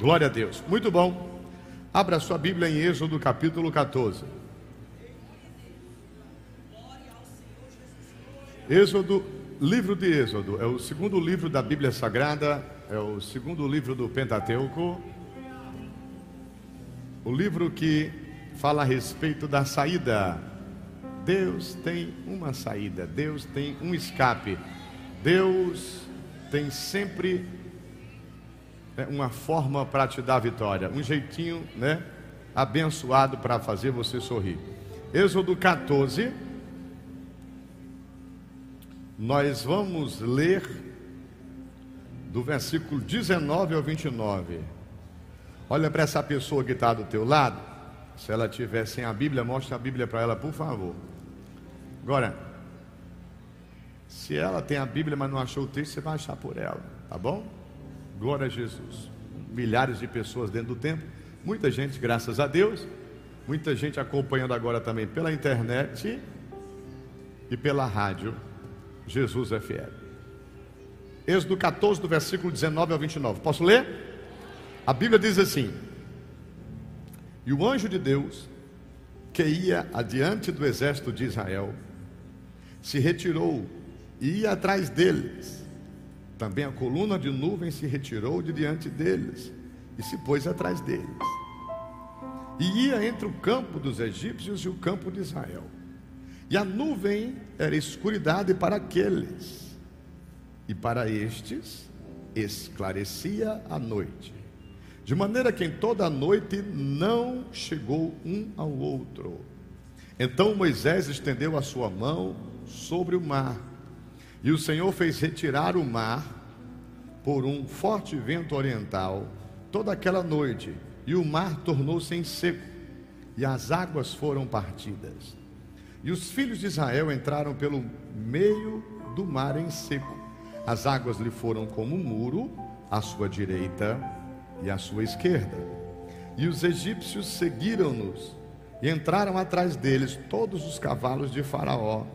Glória a Deus. Muito bom. Abra sua Bíblia em Êxodo capítulo 14. Êxodo, livro de Êxodo, é o segundo livro da Bíblia Sagrada, é o segundo livro do Pentateuco. O livro que fala a respeito da saída. Deus tem uma saída, Deus tem um escape. Deus tem sempre né, uma forma para te dar vitória, um jeitinho, né, abençoado para fazer você sorrir. Êxodo 14 nós vamos ler do versículo 19 ao 29. Olha para essa pessoa que está do teu lado. Se ela tiver sem a Bíblia, mostre a Bíblia para ela, por favor. Agora, se ela tem a Bíblia, mas não achou o texto, você vai achar por ela, tá bom? Glória a Jesus. Milhares de pessoas dentro do templo, muita gente, graças a Deus, muita gente acompanhando agora também pela internet e pela rádio. Jesus é fiel. Êxodo 14, do versículo 19 ao 29. Posso ler? A Bíblia diz assim: e o anjo de Deus, que ia adiante do exército de Israel, se retirou e ia atrás deles. Também a coluna de nuvem se retirou de diante deles e se pôs atrás deles. E ia entre o campo dos egípcios e o campo de Israel. E a nuvem era escuridade para aqueles, e para estes esclarecia a noite de maneira que em toda a noite não chegou um ao outro. Então Moisés estendeu a sua mão sobre o mar, e o Senhor fez retirar o mar por um forte vento oriental toda aquela noite, e o mar tornou-se em seco, e as águas foram partidas. E os filhos de Israel entraram pelo meio do mar em seco. As águas lhe foram como um muro à sua direita e à sua esquerda. E os egípcios seguiram-nos e entraram atrás deles todos os cavalos de Faraó,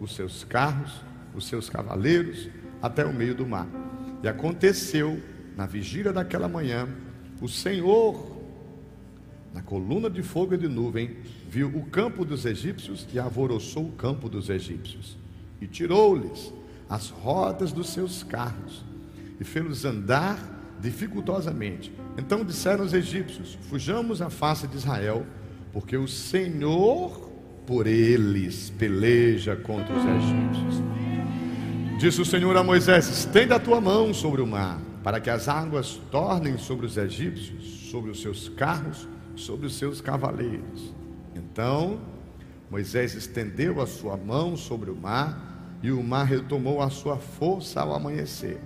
os seus carros, os seus cavaleiros, até o meio do mar. E aconteceu, na vigília daquela manhã, o Senhor, na coluna de fogo e de nuvem, viu o campo dos egípcios e alvoroçou o campo dos egípcios. E tirou-lhes as rodas dos seus carros e fez-los andar dificultosamente. Então disseram os egípcios: Fujamos à face de Israel, porque o Senhor por eles peleja contra os egípcios. Disse o Senhor a Moisés: Estenda a tua mão sobre o mar, para que as águas tornem sobre os egípcios, sobre os seus carros, sobre os seus cavaleiros. Então Moisés estendeu a sua mão sobre o mar, e o mar retomou a sua força ao amanhecer.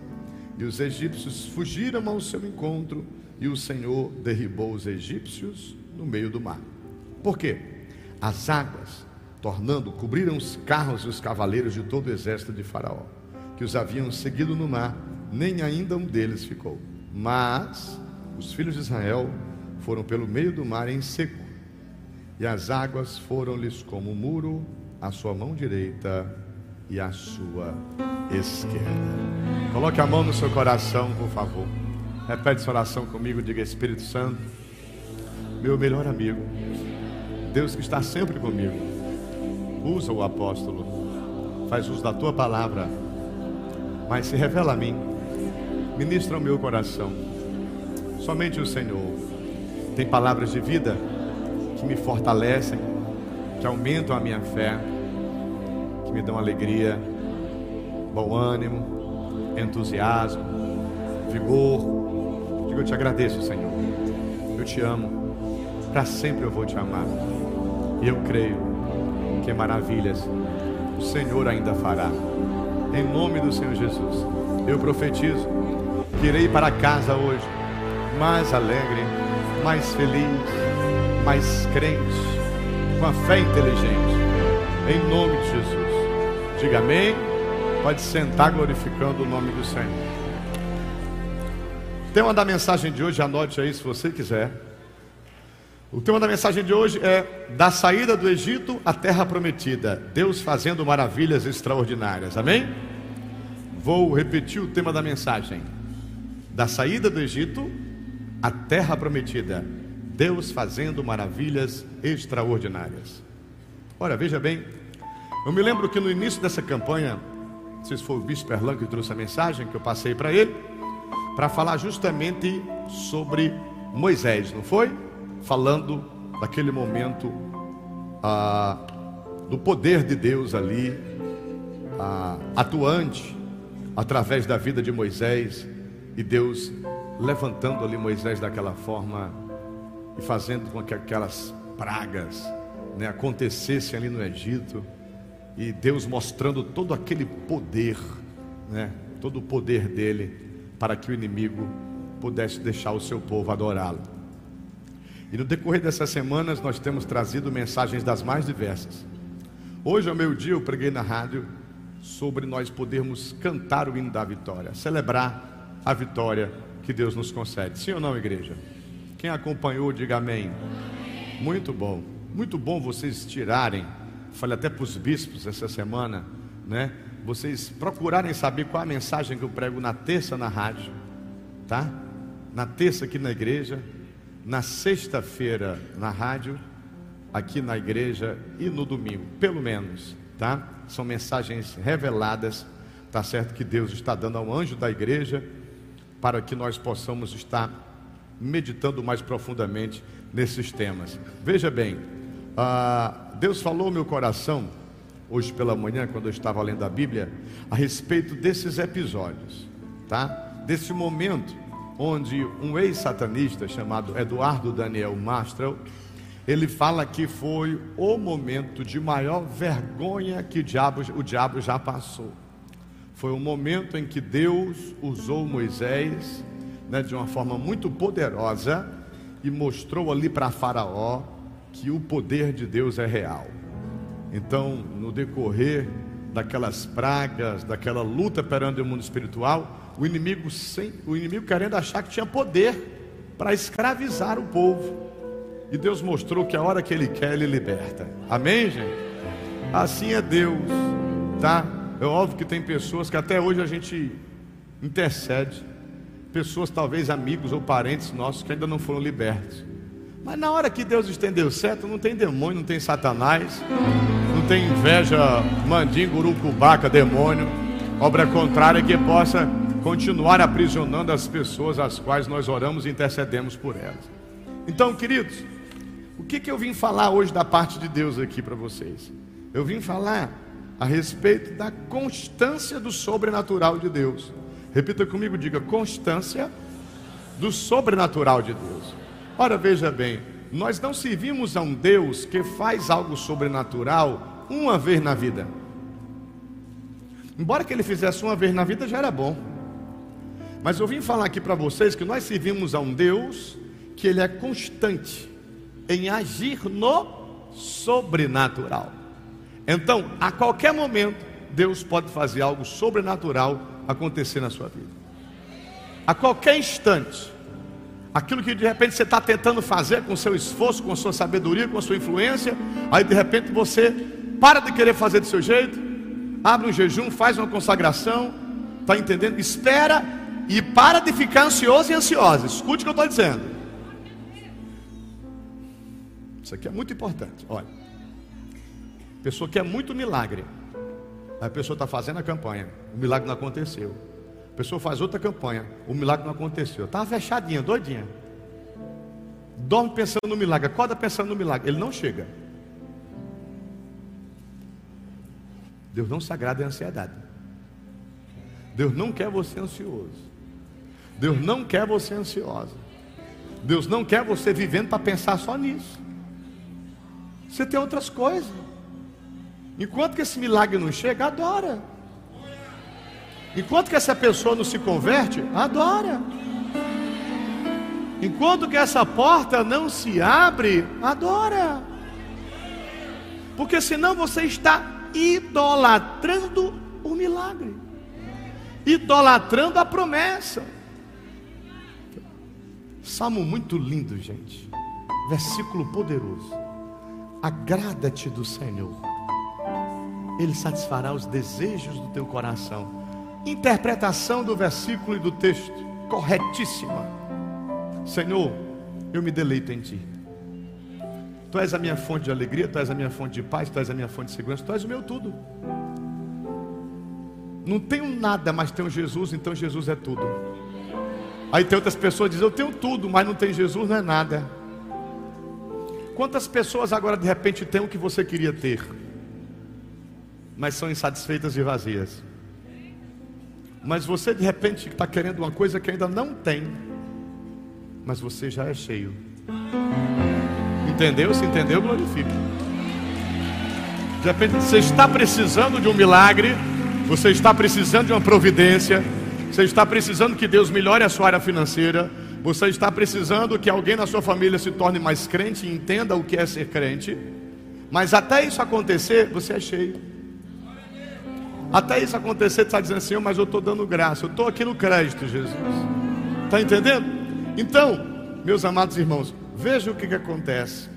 E os egípcios fugiram ao seu encontro, e o Senhor derribou os egípcios no meio do mar. Por quê? As águas, tornando, cobriram os carros e os cavaleiros de todo o exército de Faraó, que os haviam seguido no mar, nem ainda um deles ficou. Mas os filhos de Israel foram pelo meio do mar em seco, e as águas foram-lhes como um muro à sua mão direita e à sua esquerda. Coloque a mão no seu coração, por favor. Repete essa oração comigo, diga Espírito Santo, meu melhor amigo, Deus que está sempre comigo. Usa o apóstolo, faz uso da tua palavra, mas se revela a mim, ministra o meu coração. Somente o Senhor tem palavras de vida que me fortalecem, que aumentam a minha fé, que me dão alegria bom ânimo, entusiasmo, vigor. Digo, eu te agradeço, Senhor. Eu te amo. Para sempre eu vou te amar. E eu creio que maravilhas o Senhor ainda fará. Em nome do Senhor Jesus, eu profetizo que irei para casa hoje mais alegre, mais feliz, mais crente, com a fé inteligente. Em nome de Jesus. Diga amém. Pode sentar glorificando o nome do Senhor. Tema da mensagem de hoje, anote aí se você quiser. O tema da mensagem de hoje é da saída do Egito à terra prometida, Deus fazendo maravilhas extraordinárias. Amém? Vou repetir o tema da mensagem. Da saída do Egito a terra prometida, Deus fazendo maravilhas extraordinárias. Ora, veja bem, eu me lembro que no início dessa campanha, não sei se foi o bispo Erlan que trouxe a mensagem que eu passei para ele, para falar justamente sobre Moisés, não foi? Falando daquele momento ah, do poder de Deus ali, ah, atuante através da vida de Moisés e Deus levantando ali Moisés daquela forma e fazendo com que aquelas pragas né, acontecessem ali no Egito e Deus mostrando todo aquele poder, né, todo o poder dele para que o inimigo pudesse deixar o seu povo adorá-lo. E no decorrer dessas semanas nós temos trazido mensagens das mais diversas. Hoje ao meio-dia eu preguei na rádio sobre nós podermos cantar o hino da vitória, celebrar a vitória que Deus nos concede. Sim ou não, igreja? Quem acompanhou, diga amém. amém. Muito bom, muito bom vocês tirarem, falei até para os bispos essa semana, né? Vocês procurarem saber qual a mensagem que eu prego na terça na rádio, tá? Na terça aqui na igreja, na sexta-feira na rádio, aqui na igreja e no domingo, pelo menos, tá? São mensagens reveladas, tá certo que Deus está dando ao anjo da igreja para que nós possamos estar meditando mais profundamente nesses temas. Veja bem, ah, Deus falou meu coração hoje pela manhã, quando eu estava lendo a Bíblia, a respeito desses episódios, tá? Desse momento onde um ex-satanista chamado Eduardo Daniel Mastral, ele fala que foi o momento de maior vergonha que o diabo, o diabo já passou. Foi o momento em que Deus usou Moisés né, de uma forma muito poderosa e mostrou ali para Faraó que o poder de Deus é real. Então, no decorrer daquelas pragas, daquela luta perante o mundo espiritual, o inimigo, sem, o inimigo querendo achar que tinha poder para escravizar o povo. E Deus mostrou que a hora que Ele quer, Ele liberta. Amém, gente? Assim é Deus, tá? É óbvio que tem pessoas que até hoje a gente intercede, pessoas talvez amigos ou parentes nossos que ainda não foram libertos. Mas na hora que Deus estendeu certo, não tem demônio, não tem satanás, não tem inveja, mandingo, urucubaca, demônio, obra contrária que possa continuar aprisionando as pessoas às quais nós oramos e intercedemos por elas. Então, queridos, o que, que eu vim falar hoje da parte de Deus aqui para vocês? Eu vim falar a respeito da constância do sobrenatural de Deus. Repita comigo, diga constância do sobrenatural de Deus. Ora, veja bem, nós não servimos a um Deus que faz algo sobrenatural uma vez na vida. Embora que ele fizesse uma vez na vida já era bom. Mas eu vim falar aqui para vocês que nós servimos a um Deus que ele é constante em agir no sobrenatural. Então, a qualquer momento, Deus pode fazer algo sobrenatural acontecer na sua vida. A qualquer instante, aquilo que de repente você está tentando fazer com seu esforço, com sua sabedoria, com sua influência, aí de repente você para de querer fazer do seu jeito, abre um jejum, faz uma consagração, está entendendo? Espera e para de ficar ansioso e ansiosa. Escute o que eu estou dizendo. Isso aqui é muito importante. Olha. Pessoa quer muito milagre. A pessoa está fazendo a campanha, o milagre não aconteceu. A pessoa faz outra campanha, o milagre não aconteceu. Estava fechadinha, doidinha. Dorme pensando no milagre, acorda pensando no milagre. Ele não chega. Deus não se agrada em ansiedade. Deus não quer você ansioso. Deus não quer você ansiosa. Deus não quer você vivendo para pensar só nisso. Você tem outras coisas. Enquanto que esse milagre não chega, adora. Enquanto que essa pessoa não se converte, adora. Enquanto que essa porta não se abre, adora. Porque senão você está idolatrando o milagre, idolatrando a promessa. Salmo muito lindo, gente. Versículo poderoso. Agrada-te do Senhor ele satisfará os desejos do teu coração. Interpretação do versículo e do texto, corretíssima. Senhor, eu me deleito em Ti. Tu és a minha fonte de alegria, Tu és a minha fonte de paz, Tu és a minha fonte de segurança, Tu és o meu tudo. Não tenho nada, mas tenho Jesus, então Jesus é tudo. Aí tem outras pessoas que dizem, eu tenho tudo, mas não tem Jesus, não é nada. Quantas pessoas agora de repente têm o que você queria ter, mas são insatisfeitas e vazias? Mas você de repente está querendo uma coisa que ainda não tem, mas você já é cheio. Entendeu? Se entendeu, glorifique. De repente você está precisando de um milagre, você está precisando de uma providência, você está precisando que Deus melhore a sua área financeira, você está precisando que alguém na sua família se torne mais crente e entenda o que é ser crente, mas até isso acontecer, você é cheio. Até isso acontecer, você está dizendo assim, mas eu estou dando graça, eu estou aqui no crédito, Jesus. Está entendendo? Então, meus amados irmãos, veja o que, que acontece.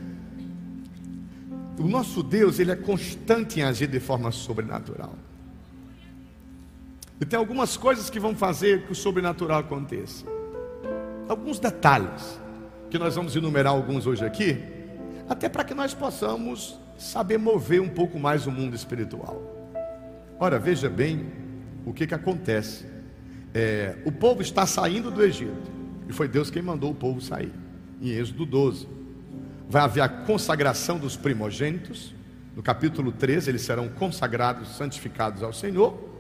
O nosso Deus, ele é constante em agir de forma sobrenatural. E tem algumas coisas que vão fazer que o sobrenatural aconteça. Alguns detalhes, que nós vamos enumerar alguns hoje aqui, até para que nós possamos saber mover um pouco mais o mundo espiritual. Ora, veja bem o que, que acontece. É, o povo está saindo do Egito, e foi Deus quem mandou o povo sair, em Êxodo 12. Vai haver a consagração dos primogênitos, no capítulo 13, eles serão consagrados, santificados ao Senhor.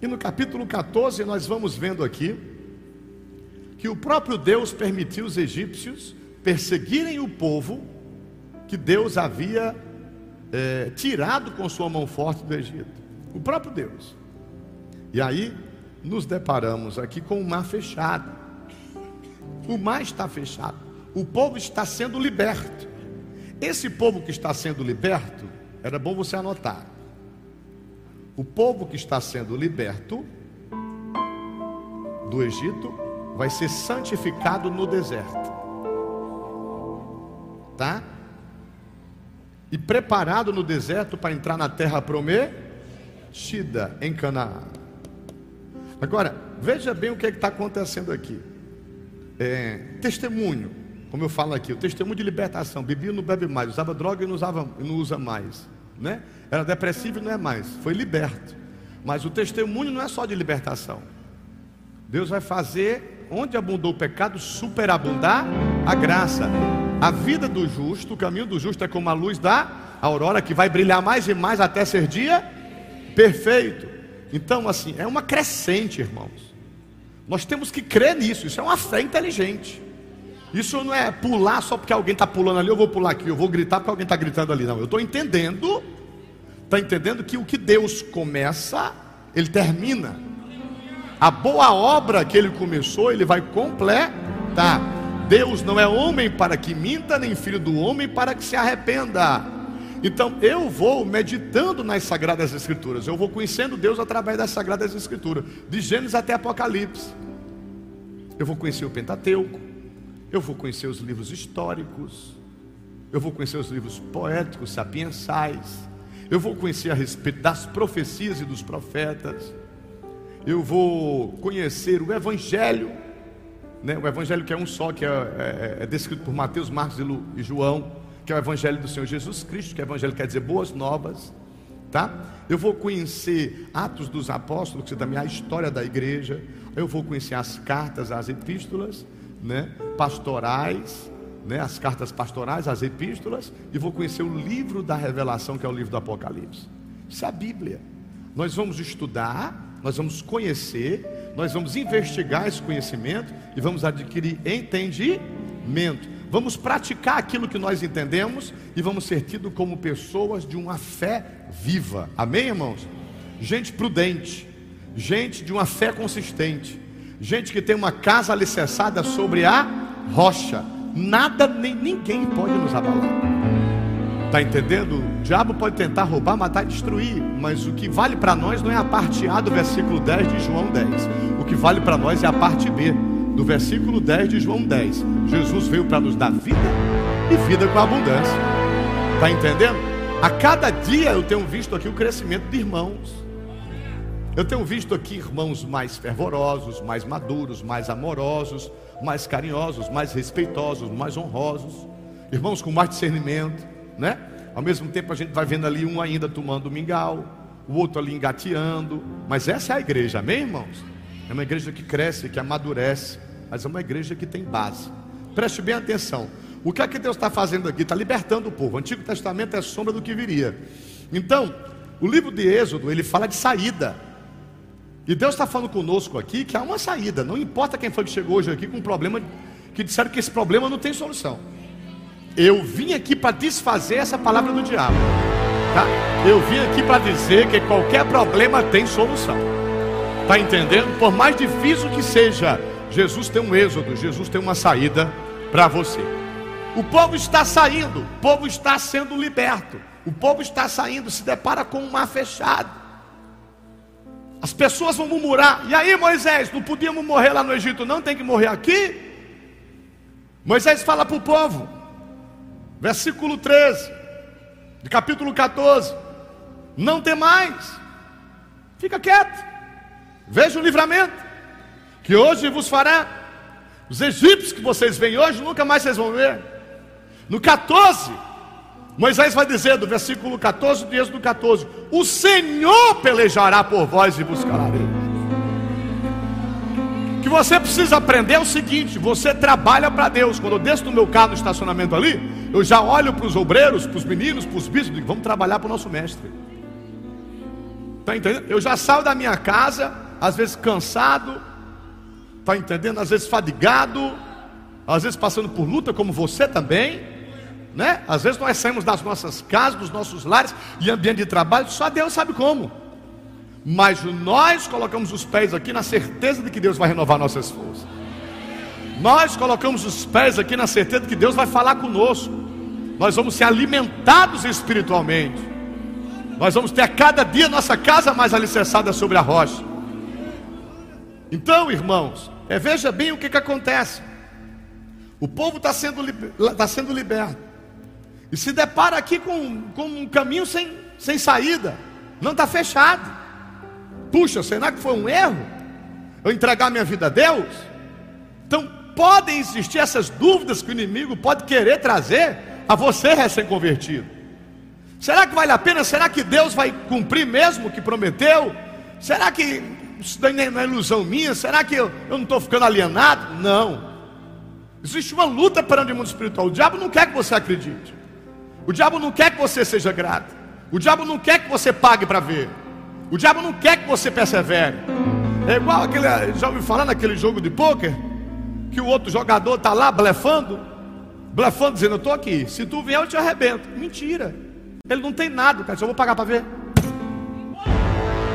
E no capítulo 14, nós vamos vendo aqui que o próprio Deus permitiu os egípcios perseguirem o povo que Deus havia é, tirado com sua mão forte do Egito. O próprio Deus. E aí nos deparamos aqui com o mar fechado. O mar está fechado. O povo está sendo liberto. Esse povo que está sendo liberto, era bom você anotar. O povo que está sendo liberto do Egito vai ser santificado no deserto. Tá? e preparado no deserto para entrar na terra prometida em Canaã. Agora, veja bem o que é está acontecendo aqui. É, testemunho, como eu falo aqui, o testemunho de libertação. Bebia não bebe mais, usava droga e não, usava, não usa mais. Né? Era depressivo e não é mais, foi liberto. Mas o testemunho não é só de libertação. Deus vai fazer, onde abundou o pecado, superabundar a graça. A vida do justo, o caminho do justo é como a luz da aurora que vai brilhar mais e mais até ser dia perfeito. Então, assim, é uma crescente, irmãos. Nós temos que crer nisso. Isso é uma fé inteligente. Isso não é pular só porque alguém está pulando ali, eu vou pular aqui, eu vou gritar porque alguém está gritando ali. Não, eu estou entendendo, está entendendo que o que Deus começa, Ele termina. A boa obra que Ele começou, Ele vai completar. Deus não é homem para que minta, nem filho do homem para que se arrependa. Então eu vou meditando nas Sagradas Escrituras, eu vou conhecendo Deus através das Sagradas Escrituras, de Gênesis até Apocalipse. Eu vou conhecer o Pentateuco, eu vou conhecer os livros históricos, eu vou conhecer os livros poéticos, sapiensais, eu vou conhecer a respeito das profecias e dos profetas, eu vou conhecer o Evangelho né? O evangelho que é um só, que é, é, é descrito por Mateus, Marcos e, João, que é o evangelho do Senhor Jesus Cristo, que é o evangelho quer dizer boas novas, tá? Eu vou conhecer Atos dos Apóstolos, que também é a história da igreja. Eu vou conhecer as cartas, as epístolas, né? Pastorais, né? As cartas pastorais, as epístolas, e vou conhecer o livro da Revelação, que é o livro do Apocalipse. Isso é a Bíblia. Nós vamos estudar, nós vamos conhecer, nós vamos investigar esse conhecimento e vamos adquirir entendimento. Vamos praticar aquilo que nós entendemos e vamos ser tidos como pessoas de uma fé viva. Amém, irmãos? Gente prudente, gente de uma fé consistente, gente que tem uma casa alicerçada sobre a rocha. Nada nem ninguém pode nos abalar. Está entendendo? O diabo pode tentar roubar, matar e destruir, mas o que vale para nós não é a parte A do versículo 10 de João 10. O que vale para nós é a parte B do versículo 10 de João 10. Jesus veio para nos dar vida e vida com abundância. Está entendendo? A cada dia eu tenho visto aqui o crescimento de irmãos. Eu tenho visto aqui irmãos mais fervorosos, mais maduros, mais amorosos, mais carinhosos, mais respeitosos, mais honrosos, irmãos com mais discernimento, né? Ao mesmo tempo a gente vai vendo ali um ainda tomando mingau, o outro ali engateando, mas essa é a igreja, amém, irmãos? É uma igreja que cresce, que amadurece, mas é uma igreja que tem base. Preste bem atenção. O que é que Deus está fazendo aqui? Está libertando o povo. O Antigo Testamento é sombra do que viria. Então, o livro de Êxodo, ele fala de saída. E Deus está falando conosco aqui que há uma saída. Não importa quem foi que chegou hoje aqui com um problema, que disseram que esse problema não tem solução. Eu vim aqui para desfazer essa palavra do diabo. Tá? Eu vim aqui para dizer que qualquer problema tem solução. Está entendendo? Por mais difícil que seja, Jesus tem um êxodo, Jesus tem uma saída para você. O povo está saindo, o povo está sendo liberto, o povo está saindo, se depara com um mar fechado. As pessoas vão murmurar. E aí, Moisés, não podíamos morrer lá no Egito, não? Tem que morrer aqui? Moisés fala para o povo, versículo 13, de capítulo 14: Não tem mais, fica quieto, veja o livramento que hoje vos fará. Os egípcios que vocês veem hoje, nunca mais vocês vão ver. No 14, Moisés vai dizer, do versículo 14, do êxodo 14: O Senhor pelejará por vós e buscará. O que você precisa aprender é o seguinte: você trabalha para Deus. Quando eu desço do meu carro no estacionamento ali, eu já olho para os obreiros, para os meninos, para os bispos, digo: vamos trabalhar para o nosso mestre. Está entendendo? Eu já saio da minha casa, às vezes cansado, Está entendendo? Às vezes fadigado, às vezes passando por luta, como você também, né? Às vezes nós saímos das nossas casas, dos nossos lares e ambiente de trabalho, só Deus sabe como. Mas nós colocamos os pés aqui na certeza de que Deus vai renovar nossas forças. Nós colocamos os pés aqui na certeza de que Deus vai falar conosco. Nós vamos ser alimentados espiritualmente. Nós vamos ter a cada dia nossa casa mais alicerçada sobre a rocha. Então, irmãos, é, veja bem o que, que acontece. O povo está sendo, tá sendo liberto. E se depara aqui com, com um caminho sem, sem saída. Não está fechado. Puxa, será que foi um erro? Eu entregar minha vida a Deus? Então podem existir essas dúvidas que o inimigo pode querer trazer a você recém-convertido. Será que vale a pena? Será que Deus vai cumprir mesmo o que prometeu? Será que isso daí não é ilusão minha? Será que eu, eu não estou ficando alienado? Não. Existe uma luta perante o mundo espiritual. O diabo não quer que você acredite. O diabo não quer que você seja grato. O diabo não quer que você pague para ver. O diabo não quer que você persevere. É igual aquele, já ouviu falar naquele jogo de pôquer? Que o outro jogador está lá blefando, blefando, dizendo: Eu estou aqui. Se tu vier, eu te arrebento. Mentira. Ele não tem nada, cara. Só vou pagar para ver.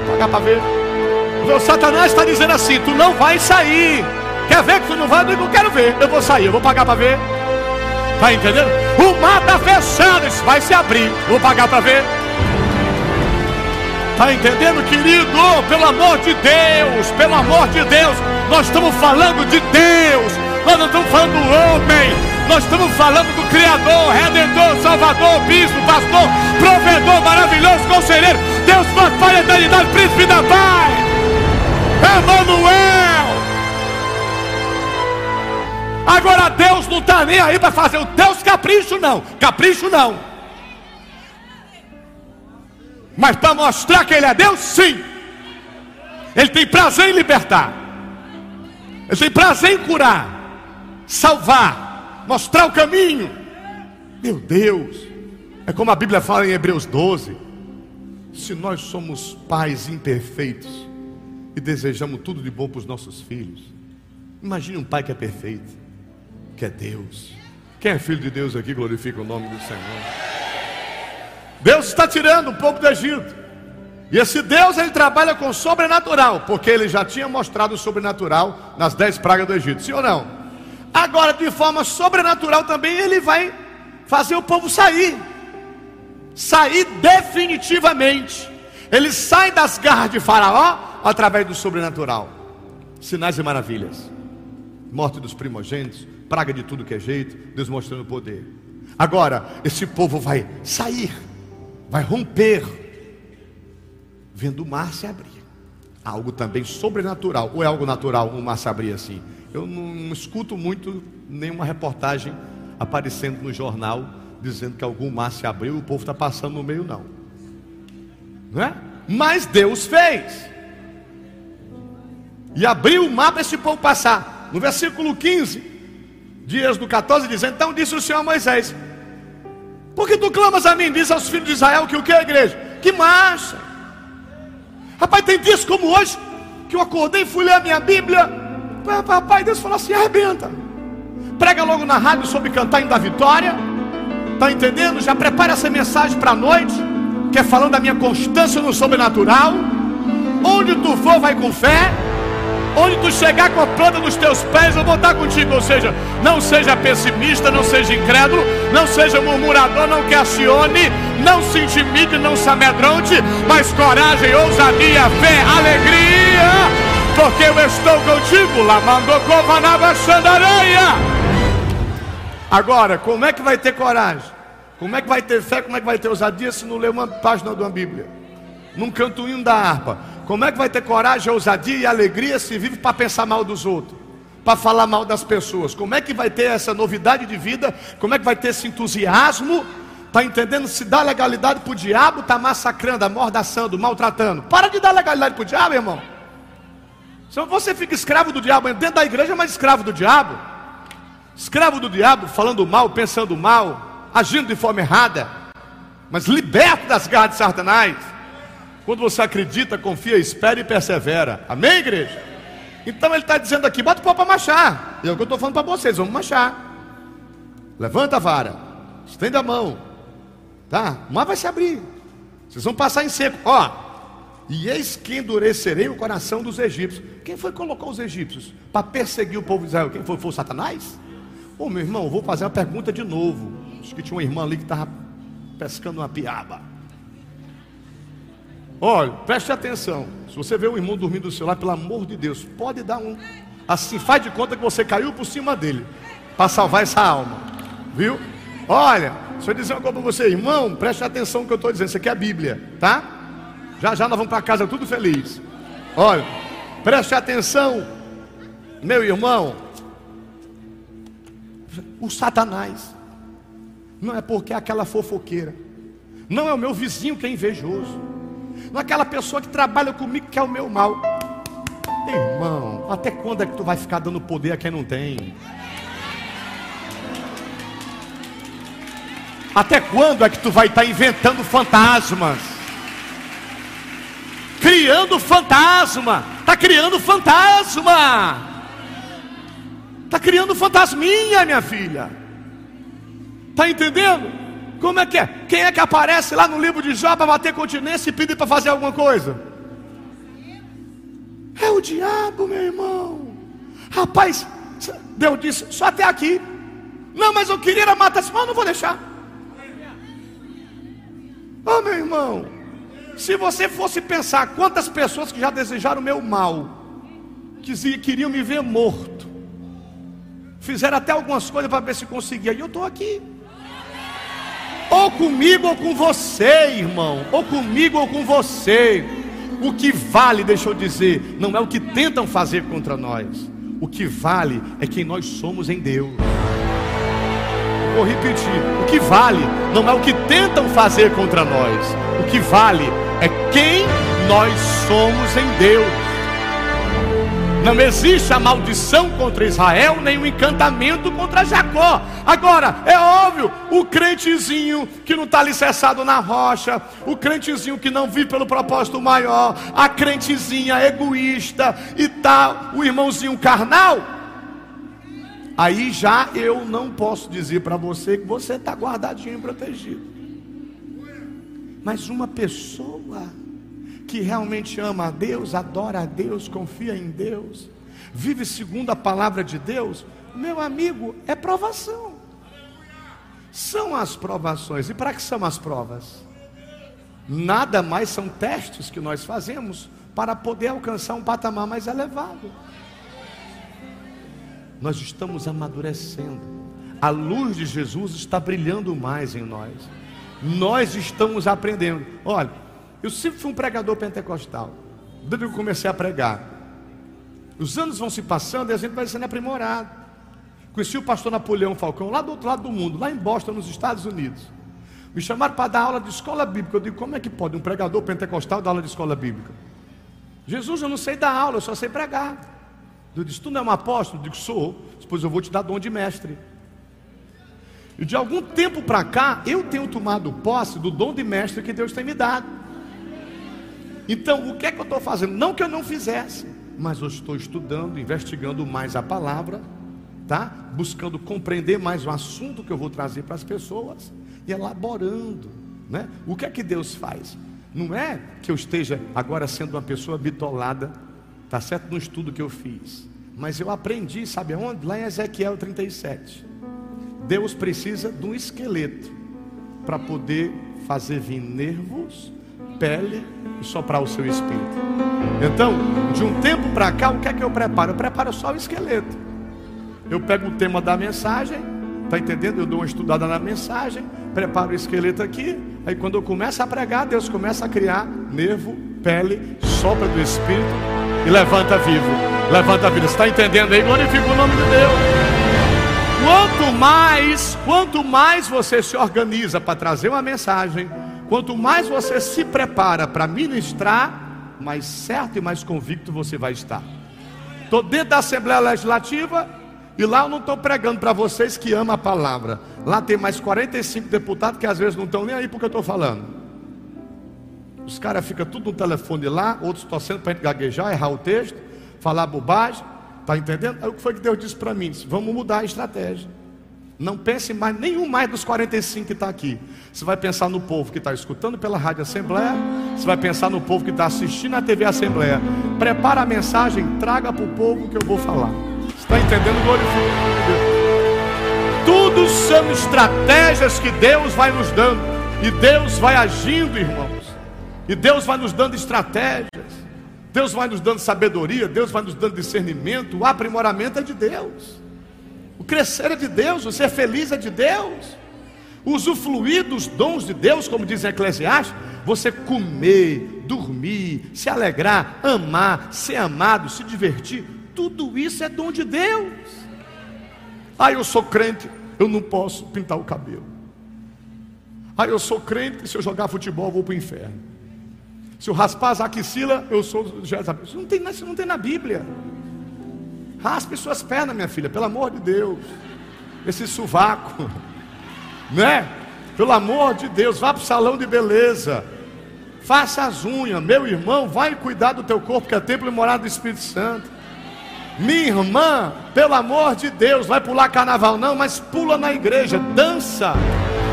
Pagar para ver. O Satanás está dizendo assim: tu não vai sair. Quer ver que tu não vai? Eu não quero ver. Eu vou sair, eu vou pagar para ver. Está entendendo? O mar está fechado, isso vai se abrir. Vou pagar para ver. Está entendendo, querido? Pelo amor de Deus, pelo amor de Deus, nós estamos falando de Deus, nós não estamos falando do homem, nós estamos falando do Criador, Redentor, Salvador, Bispo, Pastor, Provedor, maravilhoso, Conselheiro, Deus, Pai, Eternidade, Príncipe da Paz. Emanuel. Agora Deus não está nem aí para fazer o teus capricho, não. Capricho não. Mas para mostrar que Ele é Deus, sim. Ele tem prazer em libertar. Ele tem prazer em curar, salvar, mostrar o caminho. Meu Deus, é como a Bíblia fala em Hebreus 12: se nós somos pais imperfeitos, e desejamos tudo de bom para os nossos filhos. Imagine um pai que é perfeito, que é Deus. Quem é filho de Deus aqui glorifica o nome do Senhor. Deus está tirando um pouco do Egito. E esse Deus ele trabalha com sobrenatural, porque ele já tinha mostrado o sobrenatural nas dez pragas do Egito, sim ou não? Agora, de forma sobrenatural também, ele vai fazer o povo sair, sair definitivamente. Ele sai das garras de Faraó através do sobrenatural. Sinais e maravilhas. Morte dos primogênitos, praga de tudo que é jeito, Deus mostrando o poder. Agora, esse povo vai sair, vai romper, vendo o mar se abrir. Algo também sobrenatural. Ou é algo natural, um mar se abrir assim? Eu não escuto muito nenhuma reportagem aparecendo no jornal dizendo que algum mar se abriu e o povo está passando no meio, não. Não é? Mas Deus fez. E abriu o mar para esse povo passar. No versículo 15, dias do 14, diz: Então disse o Senhor a Moisés: Por que tu clamas a mim? Diz aos filhos de Israel que o que, igreja? Que marcha. Rapaz, tem dias como hoje que eu acordei fui ler a minha Bíblia. Papai, Deus falou assim: arrebenta. Prega logo na rádio sobre cantar em da vitória. Está entendendo? Já prepara essa mensagem para a noite, que é falando da minha constância no sobrenatural. Onde tu for, vai com fé. Onde tu chegar com a planta nos teus pés, eu vou estar contigo. Ou seja, não seja pessimista, não seja incrédulo, não seja murmurador, não questione, não se intimide, não se amedronte, mas coragem, ousadia, fé, alegria, porque eu estou contigo. Lá mandou Covanava Xandareia. Agora, como é que vai ter coragem? Como é que vai ter fé? Como é que vai ter ousadia se não ler uma página de uma Bíblia? Num cantoinho da harpa. Como é que vai ter coragem, ousadia e alegria se vive para pensar mal dos outros? Para falar mal das pessoas? Como é que vai ter essa novidade de vida? Como é que vai ter esse entusiasmo? Está entendendo? Se dá legalidade para o diabo, está massacrando, amordaçando, maltratando. Para de dar legalidade para o diabo, irmão. Senão você fica escravo do diabo. Dentro da igreja, mas escravo do diabo. Escravo do diabo, falando mal, pensando mal, agindo de forma errada. Mas liberto das garras de Satanás. Quando você acredita, confia, espera e persevera. Amém, igreja? Então ele está dizendo aqui: bota o pau para machar. É o que eu estou falando para vocês: vamos machar. Levanta a vara, estende a mão. Tá? O mar vai se abrir. Vocês vão passar em seco. Ó, e eis que endurecerei o coração dos egípcios. Quem foi que colocou os egípcios para perseguir o povo de Israel? Quem foi? Foi o Satanás? Ô meu irmão, vou fazer uma pergunta de novo. Acho que tinha uma irmã ali que estava pescando uma piaba. Olha, preste atenção. Se você vê um irmão dormindo do seu lado, pelo amor de Deus, pode dar um. Assim, faz de conta que você caiu por cima dele. Para salvar essa alma. Viu? Olha, deixa eu dizer uma coisa para você, irmão. Preste atenção no que eu estou dizendo. Isso aqui é a Bíblia, tá? Já já nós vamos para casa tudo feliz. Olha, preste atenção, meu irmão. O Satanás não é porque é aquela fofoqueira, não é o meu vizinho que é invejoso naquela pessoa que trabalha comigo que é o meu mal. Irmão, até quando é que tu vai ficar dando poder a quem não tem? Até quando é que tu vai estar inventando fantasmas? Criando fantasma. Está criando fantasma. Está criando fantasminha, minha filha. Está entendendo? Como é que é? Quem é que aparece lá no livro de Jó para bater continência e pedir para fazer alguma coisa? É o diabo, meu irmão. Rapaz, Deus disse, só até aqui. Não, mas eu queria matar esse mal, não vou deixar. Oh, meu irmão, se você fosse pensar quantas pessoas que já desejaram o meu mal, que queriam me ver morto, fizeram até algumas coisas para ver se conseguia, e eu estou aqui. Ou comigo ou com você, irmão. Ou comigo ou com você. O que vale, deixa eu dizer, não é o que tentam fazer contra nós. O que vale é quem nós somos em Deus. Vou repetir: o que vale não é o que tentam fazer contra nós. O que vale é quem nós somos em Deus. Não existe a maldição contra Israel, nem o encantamento contra Jacó. Agora, é óbvio, o crentezinho que não está alicerçado na rocha, o crentezinho que não vive pelo propósito maior, a crentezinha egoísta e tal, o irmãozinho carnal. Aí já eu não posso dizer para você que você está guardadinho e protegido. Mas uma pessoa que realmente ama a Deus, adora a Deus, confia em Deus, vive segundo a palavra de Deus, meu amigo, é provação. São as provações. E para que são as provas? Nada mais são testes que nós fazemos para poder alcançar um patamar mais elevado. Nós estamos amadurecendo. A luz de Jesus está brilhando mais em nós. Nós estamos aprendendo. Olha, eu sempre fui um pregador pentecostal. desde que eu comecei a pregar. Os anos vão se passando e a gente vai sendo aprimorado. Conheci o pastor Napoleão Falcão, lá do outro lado do mundo, lá em Boston, nos Estados Unidos. Me chamaram para dar aula de escola bíblica. Eu digo, como é que pode um pregador pentecostal dar aula de escola bíblica? Jesus, eu não sei dar aula, eu só sei pregar. Eu disse, tu não é um apóstolo? Eu digo, sou. Depois eu vou te dar dom de mestre. E de algum tempo para cá, eu tenho tomado posse do dom de mestre que Deus tem me dado. Então, o que é que eu estou fazendo? Não que eu não fizesse, mas eu estou estudando, investigando mais a palavra, tá? Buscando compreender mais o assunto que eu vou trazer para as pessoas e elaborando, né? O que é que Deus faz? Não é que eu esteja agora sendo uma pessoa bitolada, tá certo no estudo que eu fiz, mas eu aprendi, sabe aonde? Lá em Ezequiel 37. Deus precisa de um esqueleto para poder fazer vir nervos, pele e soprar o seu espírito. Então, de um tempo para cá, o que é que eu preparo? Eu preparo só o esqueleto. Eu pego o tema da mensagem, tá entendendo? Eu dou uma estudada na mensagem, preparo o esqueleto aqui, aí quando eu começo a pregar, Deus começa a criar nervo, pele, sopra do espírito e levanta vivo. Levanta vivo. Está entendendo aí? Glorifica o nome de Deus. Quanto mais, quanto mais você se organiza para trazer uma mensagem, quanto mais você se prepara para ministrar, mais certo e mais convicto você vai estar. Estou dentro da Assembleia Legislativa e lá eu não estou pregando para vocês que amam a palavra. Lá tem mais 45 deputados que às vezes não estão nem aí porque eu estou falando. Os caras ficam tudo no telefone lá, outros torcendo para a gente gaguejar, errar o texto, falar bobagem. Está entendendo? Aí o que foi que Deus disse para mim? Disse, Vamos mudar a estratégia. Não pense mais, nenhum mais dos 45 que está aqui. Você vai pensar no povo que está escutando pela Rádio Assembleia. Você vai pensar no povo que está assistindo a TV Assembleia. Prepara a mensagem, traga para o povo que eu vou falar. Está entendendo? Glorifica. Tudo são estratégias que Deus vai nos dando. E Deus vai agindo, irmãos. E Deus vai nos dando estratégias. Deus vai nos dando sabedoria, Deus vai nos dando discernimento, o aprimoramento é de Deus. O crescer é de Deus, o ser feliz é de Deus. Usufruir dos dons de Deus, como diz Eclesiastes, você comer, dormir, se alegrar, amar, ser amado, se divertir, tudo isso é dom de Deus. Ah, eu sou crente, eu não posso pintar o cabelo. Ah, eu sou crente, se eu jogar futebol eu vou para o inferno. Se eu raspar as axilas, eu sou Jezabel. Isso não tem, isso não tem na Bíblia. Raspe suas pernas, minha filha, pelo amor de Deus. Esse sovaco, né? Pelo amor de Deus, vá para o salão de beleza. Faça as unhas, meu irmão, vai cuidar do teu corpo, que é templo e morada do Espírito Santo. Minha irmã, pelo amor de Deus, vai pular carnaval não, mas pula na igreja, dança,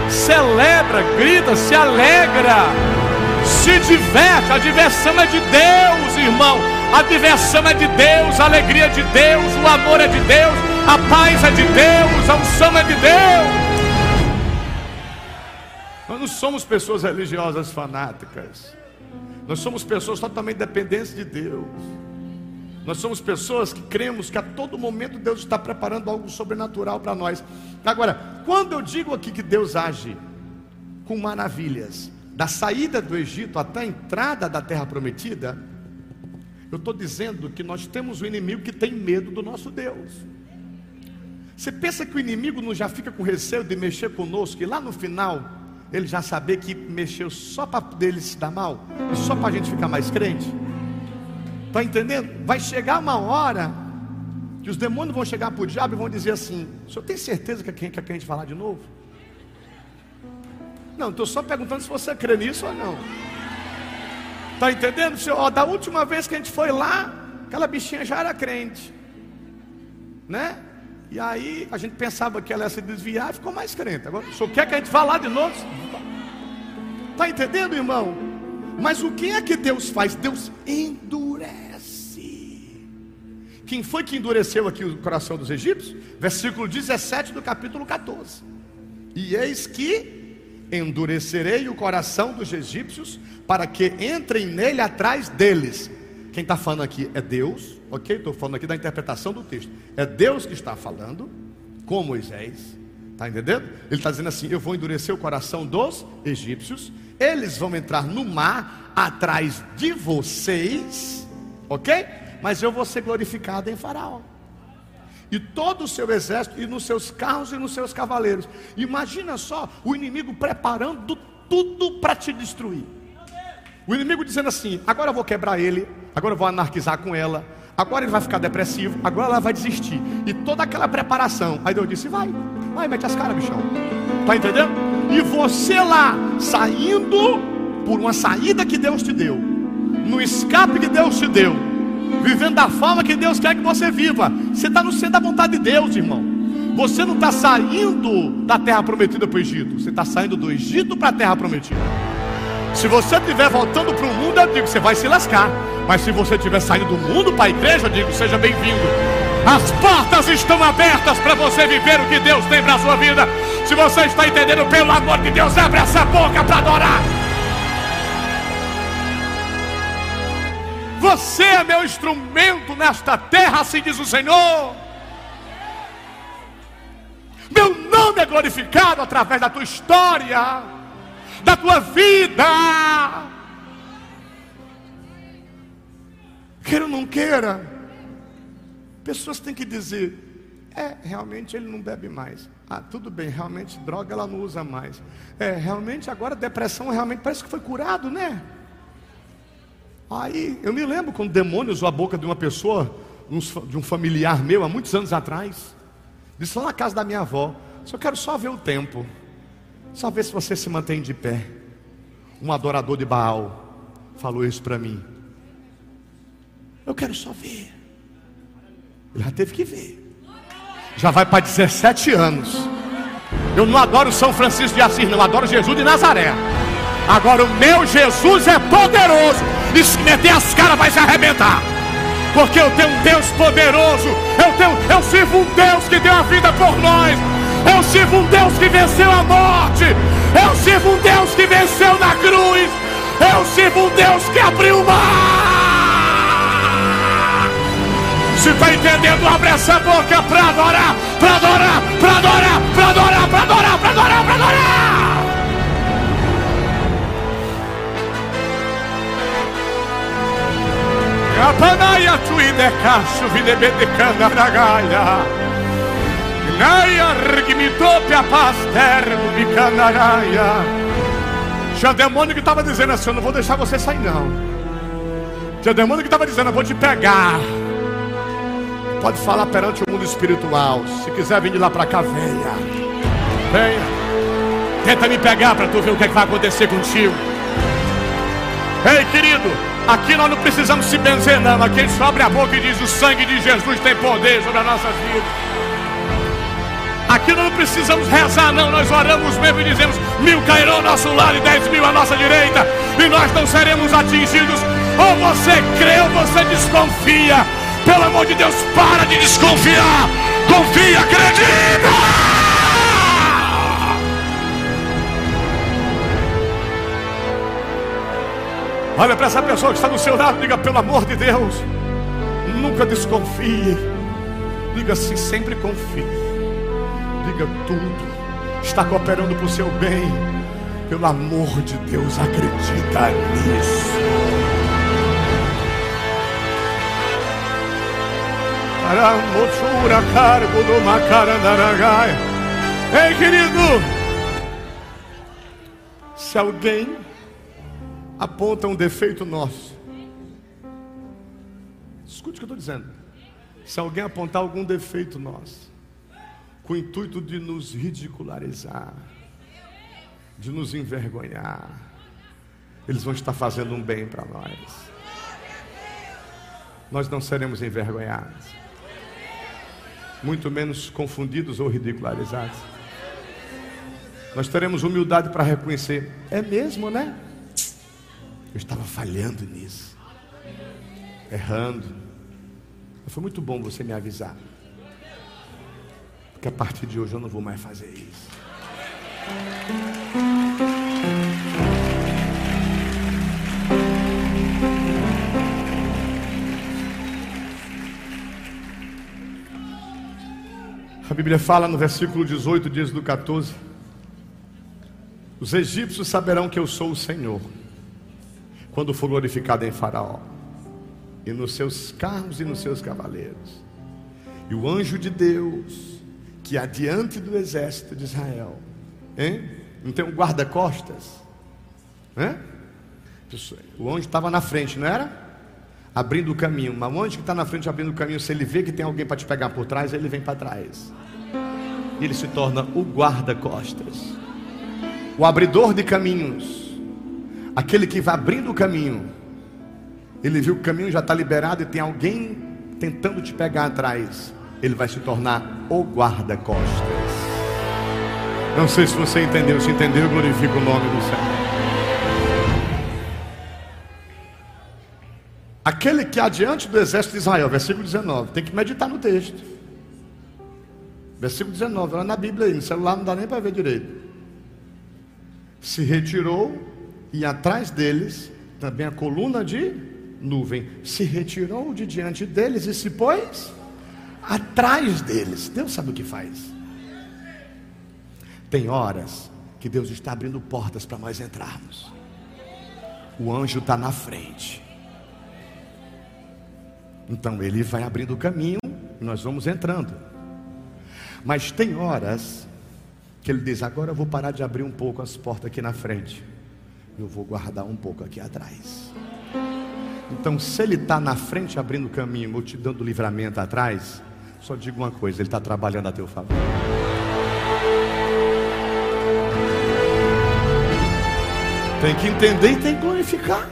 celebra, grita, se alegra se diverte, a diversão é de Deus, irmão. A diversão é de Deus, a alegria é de Deus, o amor é de Deus, a paz é de Deus, a unção é de Deus. Nós não somos pessoas religiosas fanáticas. Nós somos pessoas totalmente dependentes de Deus. Nós somos pessoas que cremos que a todo momento Deus está preparando algo sobrenatural para nós. Agora, quando eu digo aqui que Deus age com maravilhas, da saída do Egito até a entrada da terra prometida, eu estou dizendo que nós temos um inimigo que tem medo do nosso Deus. Você pensa que o inimigo não já fica com receio de mexer conosco e lá no final ele já saber que mexeu só para dele se dar mal e só para a gente ficar mais crente? Está entendendo? Vai chegar uma hora que os demônios vão chegar para o diabo e vão dizer assim: o senhor tem certeza que é gente falar de novo? Não, estou só perguntando se você crê nisso ou não. Está entendendo? Ó, da última vez que a gente foi lá, aquela bichinha já era crente. Né? E aí a gente pensava que ela ia se desviar e ficou mais crente. Agora, o senhor quer que a gente vá lá de novo? Está entendendo, irmão? Mas o que é que Deus faz? Deus endurece. Quem foi que endureceu aqui o coração dos egípcios? Versículo 17 do capítulo 14. E eis que endurecerei o coração dos egípcios para que entrem nele atrás deles. Quem está falando aqui é Deus, ok? Estou falando aqui da interpretação do texto. É Deus que está falando com Moisés, está entendendo? Ele está dizendo assim: Eu vou endurecer o coração dos egípcios eles vão entrar no mar atrás de vocês, ok? Mas eu vou ser glorificado em Faraó. E todo o seu exército, e nos seus carros e nos seus cavaleiros. Imagina só o inimigo preparando tudo para te destruir. O inimigo dizendo assim: agora eu vou quebrar ele, agora eu vou anarquizar com ela, agora ele vai ficar depressivo, agora ela vai desistir. E toda aquela preparação. Aí Deus disse: vai, vai, mete as caras, bichão. Tá entendendo? E você lá, saindo por uma saída que Deus te deu, no escape que Deus te deu, vivendo da forma que Deus quer que você viva. Você está no centro da vontade de Deus, irmão. Você não está saindo da terra prometida para o Egito, você está saindo do Egito para a terra prometida. Se você estiver voltando para o mundo, eu digo, você vai se lascar. Mas se você estiver saindo do mundo para a igreja, eu digo, seja bem-vindo. As portas estão abertas para você viver o que Deus tem para a sua vida. Se você está entendendo, pelo amor de Deus, abre essa boca para adorar. Você é meu instrumento nesta terra, assim diz o Senhor. Meu nome é glorificado através da tua história, da tua vida. Queira ou não queira, pessoas têm que dizer: é, realmente ele não bebe mais. Ah, tudo bem, realmente droga ela não usa mais. É, realmente agora depressão realmente parece que foi curado, né? Aí eu me lembro quando o demônio usou a boca de uma pessoa, de um familiar meu, há muitos anos atrás. Disse lá na casa da minha avó: Só quero só ver o tempo, só ver se você se mantém de pé. Um adorador de Baal falou isso para mim. Eu quero só ver. Ele já teve que ver. Já vai para 17 anos. Eu não adoro São Francisco de Assis, não adoro Jesus de Nazaré. Agora o meu Jesus é poderoso. E se meter as caras vai se arrebentar. Porque eu tenho um Deus poderoso. Eu, tenho, eu sirvo um Deus que deu a vida por nós. Eu sirvo um Deus que venceu a morte. Eu sirvo um Deus que venceu na cruz. Eu sirvo um Deus que abriu o mar. Se está entendendo, abre essa boca para adorar, para adorar, para adorar, para adorar, para adorar, Kapanaia tuide kasu videbede kandaragaia. Naia rigmitopia paster bicanaraia. Tinha demônio que estava dizendo assim: Eu não vou deixar você sair, não. Tinha demônio que estava dizendo: Eu vou te pegar. Pode falar perante o mundo espiritual. Se quiser vir de lá para cá, venha. Venha. Tenta me pegar para tu ver o que, é que vai acontecer contigo. Ei, querido, aqui nós não precisamos se benzer, não. Aqui a gente abre a boca e diz: O sangue de Jesus tem poder sobre a nossa vida. Aqui nós não precisamos rezar, não. Nós oramos mesmo e dizemos: Mil cairão ao nosso lado e dez mil à nossa direita, e nós não seremos atingidos. Ou você crê ou você desconfia. Pelo amor de Deus, para de desconfiar. Confia, acredita. Olha para essa pessoa que está do seu lado, diga pelo amor de Deus, nunca desconfie. Diga assim, sempre confie. Diga tudo está cooperando para o seu bem. Pelo amor de Deus, acredita nisso. Cargo do. Ei, querido, se alguém aponta um defeito nosso. Escute o que eu estou dizendo. Se alguém apontar algum defeito nosso, com o intuito de nos ridicularizar, de nos envergonhar, eles vão estar fazendo um bem para nós. Nós não seremos envergonhados, muito menos confundidos ou ridicularizados. Nós teremos humildade para reconhecer, é mesmo, né? Eu estava falhando nisso, errando. Foi muito bom você me avisar. Porque a partir de hoje eu não vou mais fazer isso. A Bíblia fala no versículo 18, diz do 14. Os egípcios saberão que eu sou o Senhor, quando for glorificado em Faraó, e nos seus carros e nos seus cavaleiros. E o anjo de Deus, que adiante do exército de Israel, hein? não tem um guarda-costas? Hein? O anjo estava na frente, não era? Abrindo o caminho. Mas o anjo que está na frente abrindo o caminho, se ele vê que tem alguém para te pegar por trás, ele vem para trás. E ele se torna o guarda-costas, o abridor de caminhos, aquele que vai abrindo o caminho. Ele viu que o caminho já está liberado e tem alguém tentando te pegar atrás. Ele vai se tornar o guarda-costas. Não sei se você entendeu. Se entendeu, glorifica o nome do Senhor. Aquele que adiante do exército de Israel, versículo 19, tem que meditar no texto. Versículo 19, olha na Bíblia aí, no celular não dá nem para ver direito. Se retirou e atrás deles também a coluna de nuvem se retirou de diante deles e se pôs atrás deles. Deus sabe o que faz. Tem horas que Deus está abrindo portas para nós entrarmos. O anjo está na frente. Então ele vai abrindo o caminho e nós vamos entrando. Mas tem horas que ele diz: agora eu vou parar de abrir um pouco as portas aqui na frente. Eu vou guardar um pouco aqui atrás. Então, se ele está na frente abrindo caminho ou te dando livramento atrás, só digo uma coisa: ele está trabalhando a teu favor. Tem que entender e tem que glorificar.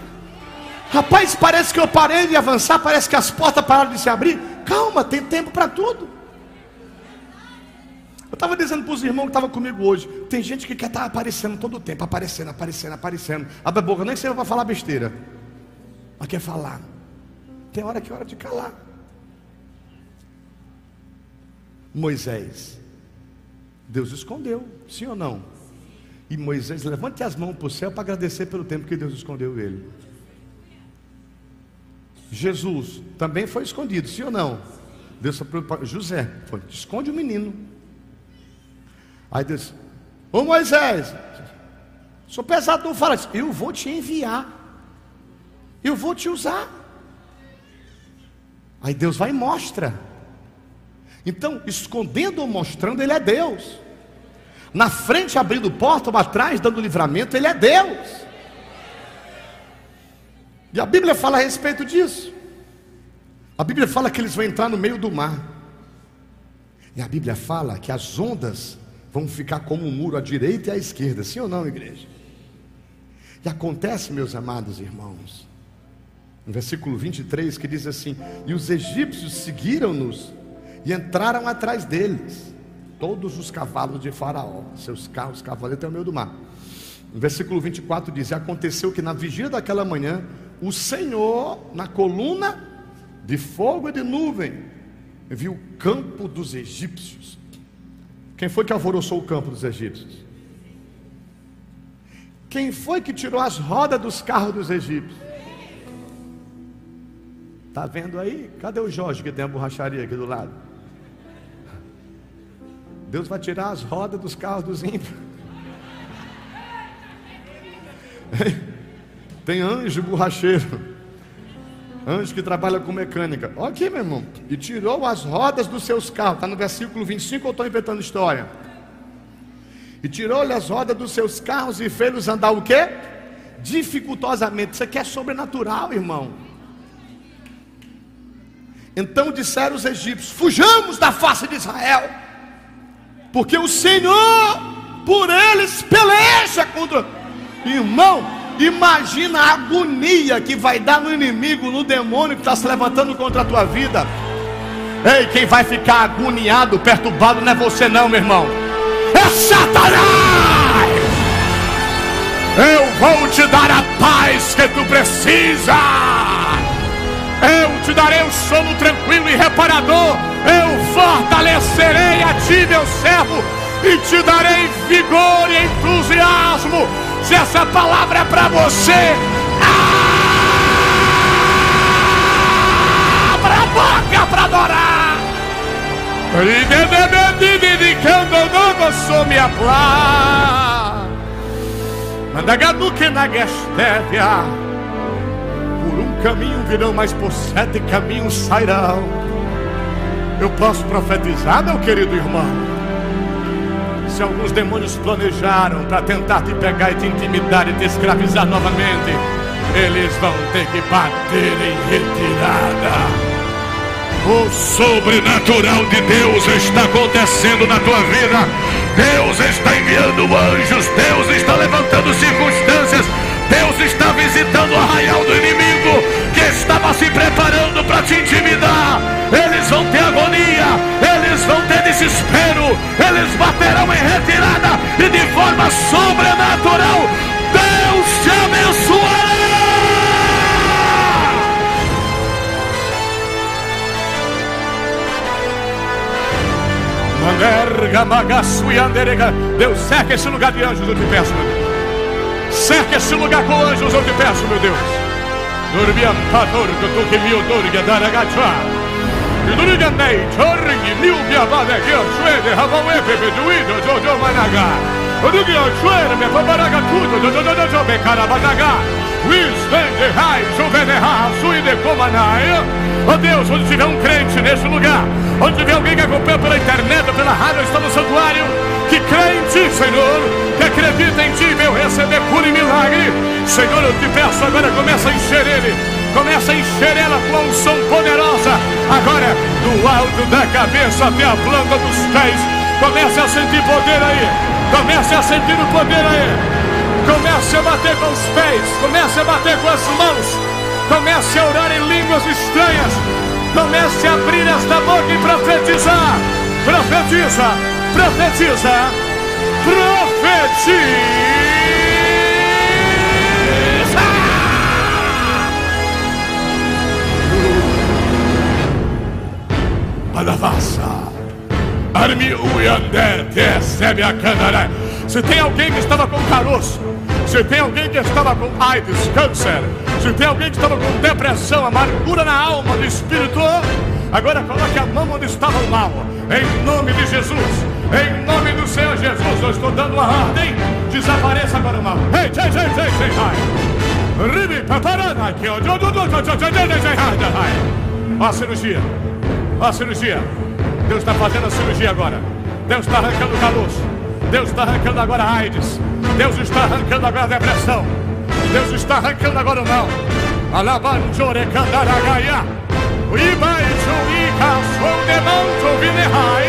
Rapaz, parece que eu parei de avançar, parece que as portas pararam de se abrir. Calma, tem tempo para tudo. Eu estava dizendo para os irmãos que estavam comigo hoje: tem gente que quer estar tá aparecendo todo o tempo, aparecendo, aparecendo, aparecendo. Abre a boca, nem sei para falar besteira, mas quer falar. Tem hora que é hora de calar. Moisés, Deus escondeu, sim ou não? E Moisés, levante as mãos para o céu para agradecer pelo tempo que Deus escondeu ele. Jesus também foi escondido, sim ou não? Deus José, foi, esconde o menino. Aí Deus, ô Moisés, sou pesado, não fala isso. Eu vou te enviar, eu vou te usar. Aí Deus vai e mostra. Então, escondendo ou mostrando, Ele é Deus. Na frente, abrindo porta, ou atrás, dando livramento, Ele é Deus. E a Bíblia fala a respeito disso. A Bíblia fala que eles vão entrar no meio do mar. E a Bíblia fala que as ondas vão ficar como um muro à direita e à esquerda, sim ou não, igreja? E acontece, meus amados irmãos, no versículo 23 que diz assim: E os egípcios seguiram-nos e entraram atrás deles, todos os cavalos de Faraó, seus carros, cavaleiros até o meio do mar. No versículo 24 diz: E aconteceu que na vigília daquela manhã, o Senhor, na coluna de fogo e de nuvem, viu o campo dos egípcios. Quem foi que alvoroçou o campo dos egípcios? Quem foi que tirou as rodas dos carros dos egípcios? Está vendo aí? Cadê o Jorge que tem a borracharia aqui do lado? Deus vai tirar as rodas dos carros dos ímpios. Tem anjo borracheiro. Anjo que trabalha com mecânica. Olha aqui, meu irmão. E tirou as rodas dos seus carros. Está no versículo 25 ou estou inventando história? E tirou-lhe as rodas dos seus carros e fez-los andar o quê? Dificultosamente. Isso aqui é sobrenatural, irmão. Então disseram os egípcios: Fujamos da face de Israel, porque o Senhor por eles peleja contra. Irmão, Imagina a agonia que vai dar no inimigo, no demônio que está se levantando contra a tua vida. Ei, quem vai ficar agoniado, perturbado, não é você, não, meu irmão. É Satanás! Eu vou te dar a paz que tu precisa. Eu te darei um sono tranquilo e reparador. Eu fortalecerei a ti, meu servo, e te darei vigor e entusiasmo se essa palavra é para você, abra a boca para adorar. Andagaduque na gestévia. Por um caminho virão, mas por sete caminhos sairão. Eu posso profetizar, meu querido irmão. Se alguns demônios planejaram para tentar te pegar e te intimidar e te escravizar novamente, eles vão ter que bater em retirada. O sobrenatural de Deus está acontecendo na tua vida. Deus está enviando anjos, Deus está levantando circunstâncias, Deus está visitando o arraial do inimigo que estava se preparando para te intimidar. Eles vão ter agonia, vão ter desespero, eles baterão em retirada e de forma sobrenatural. Deus te abençoará. Deus, cerca esse lugar de anjos, eu te peço, meu Deus. Cerca esse lugar com anjos, eu te peço, meu Deus. Dormiam pator, que tu que me odor, que dar a gacha. E duriga nei, chorri, miu, que abada, que eu suede, ravaue, pepe, duido, jojo, managa. O do que eu suede, me paparaga tudo, jojo, jojo, me carabanaga. Wisdende, rai, juvenerra, suide, comanaia. Oh Deus, onde tiver um crente nesse lugar, onde tiver alguém que acompanha pela internet, pela rádio, está no santuário, que crê em Ti, Senhor, que acredita em Ti, meu receber cura e milagre. Senhor, eu te peço agora, começa a encher ele, começa a encher ela com a unção poderosa. Agora, do alto da cabeça até a planta dos pés, comece a sentir poder aí, comece a sentir o poder aí. Comece a bater com os pés, comece a bater com as mãos, comece a orar em línguas estranhas, comece a abrir esta boca e profetizar. Profetiza, profetiza, profetiza. Palavassa. Armi uyander te recebe a canaré. Se tem alguém que estava com caroço, se tem alguém que estava com AIDS, câncer, se tem alguém que estava com depressão, amargura na alma, no espírito, agora coloque a mão onde estava o mal, em nome de Jesus, em nome do Senhor Jesus, eu estou dando a ordem, desapareça agora o mal. Ei, ei, ei, ei, ei, Ribi, paparana aqui, ó. Ó a cirurgia, a cirurgia. Deus está fazendo a cirurgia agora. Deus está arrancando caroço. Deus está arrancando agora a AIDS. Deus está arrancando agora a depressão. Deus está arrancando agora o mal. Alabanjore candaragaia. Ibai chuika sou de manto vinehai.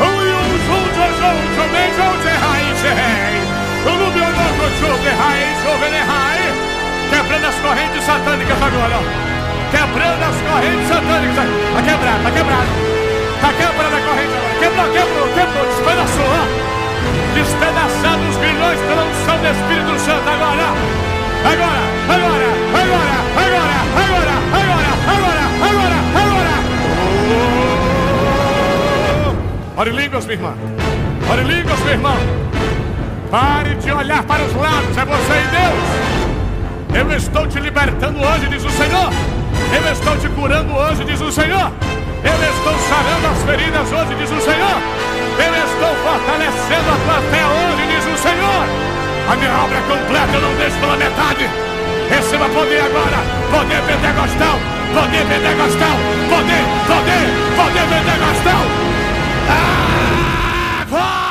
Uyu junto junto menjo de hai chei. Ulu bionoco chuve hai chuvenehai. Quebrando as correntes satânicas agora. Quebrando as correntes satânicas. Está quebrado, está quebrado. Está quebrando a corrente agora. Quebrou, quebrou, quebrou, despedaçou despedaçando os grilhões pela unção do Espírito Santo agora. Agora, agora, agora, agora, agora, agora, agora, agora, agora. Oh! Ore línguas, minha irmã. Ore línguas, meu irmão. Pare de olhar para os lados, é você e Deus. Eu estou te libertando hoje, diz o Senhor. Eu estou te curando hoje, diz o Senhor. Eu estou sarando as feridas hoje, diz o Senhor. Eu estou fortalecendo a tua fé hoje, diz o Senhor. A minha obra é completa, eu não deixo pela metade. Receba poder agora, poder pentecostal, poder pentecostal, poder, poder, poder pentecostal. Agora!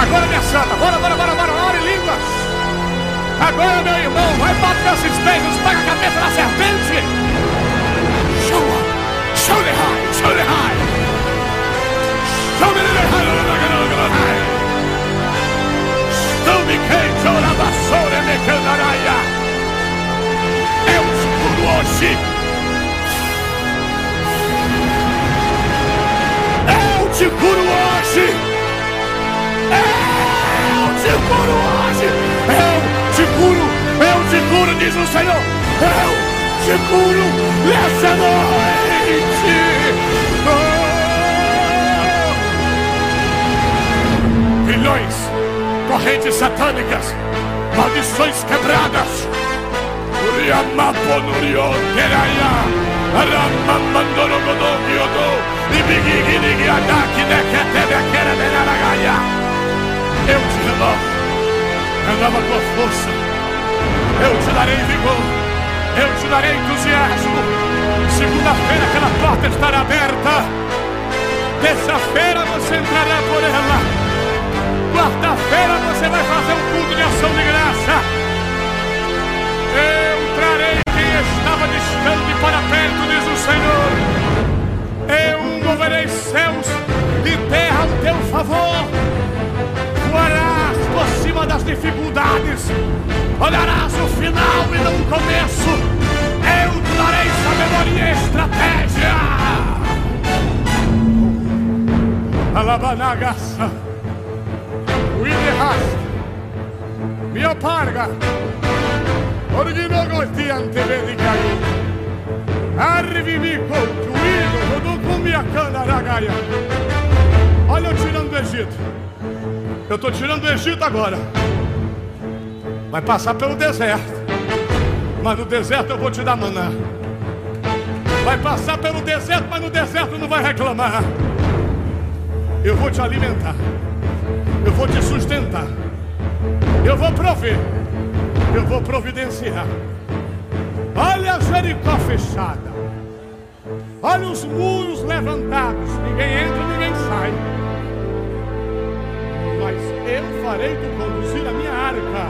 Agora, minha santa, bora, bora, bora, bora, ora em línguas. Agora, meu irmão, vai bater esses beijos, pega a cabeça da serpente. Show Show the high, show the high. Te curo nessa noite. Oh. Grilhões, correntes satânicas, maldições quebradas. Uriamaponurion, Teraya. Eu te renovo, renova a tua força, eu te darei vigor, eu te darei entusiasmo. Segunda-feira aquela porta estará aberta, terça-feira você entrará por ela, quarta-feira você vai fazer um culto de ação de graça. Eu trarei quem estava distante para perto, diz o Senhor. Eu moverei céus e terra ao teu favor. Voarás por cima das dificuldades. Olharás o final e não o começo. Eu te darei sabedoria e estratégia. Alabanagaça. Uiderrasta. Mia parga. Orginogosti antevedi caiu. Arrivi concluído, tudo com minha cana ragaia. Olha eu tirando do Egito. Eu estou tirando do Egito agora. Vai passar pelo deserto. Mas no deserto eu vou te dar maná. Vai passar pelo deserto, mas no deserto não vai reclamar. Eu vou te alimentar. Eu vou te sustentar. Eu vou prover. Eu vou providenciar. Olha Jericó fechada. Olha os muros levantados. Ninguém entra, ninguém sai. Eu farei tu conduzir a minha arca.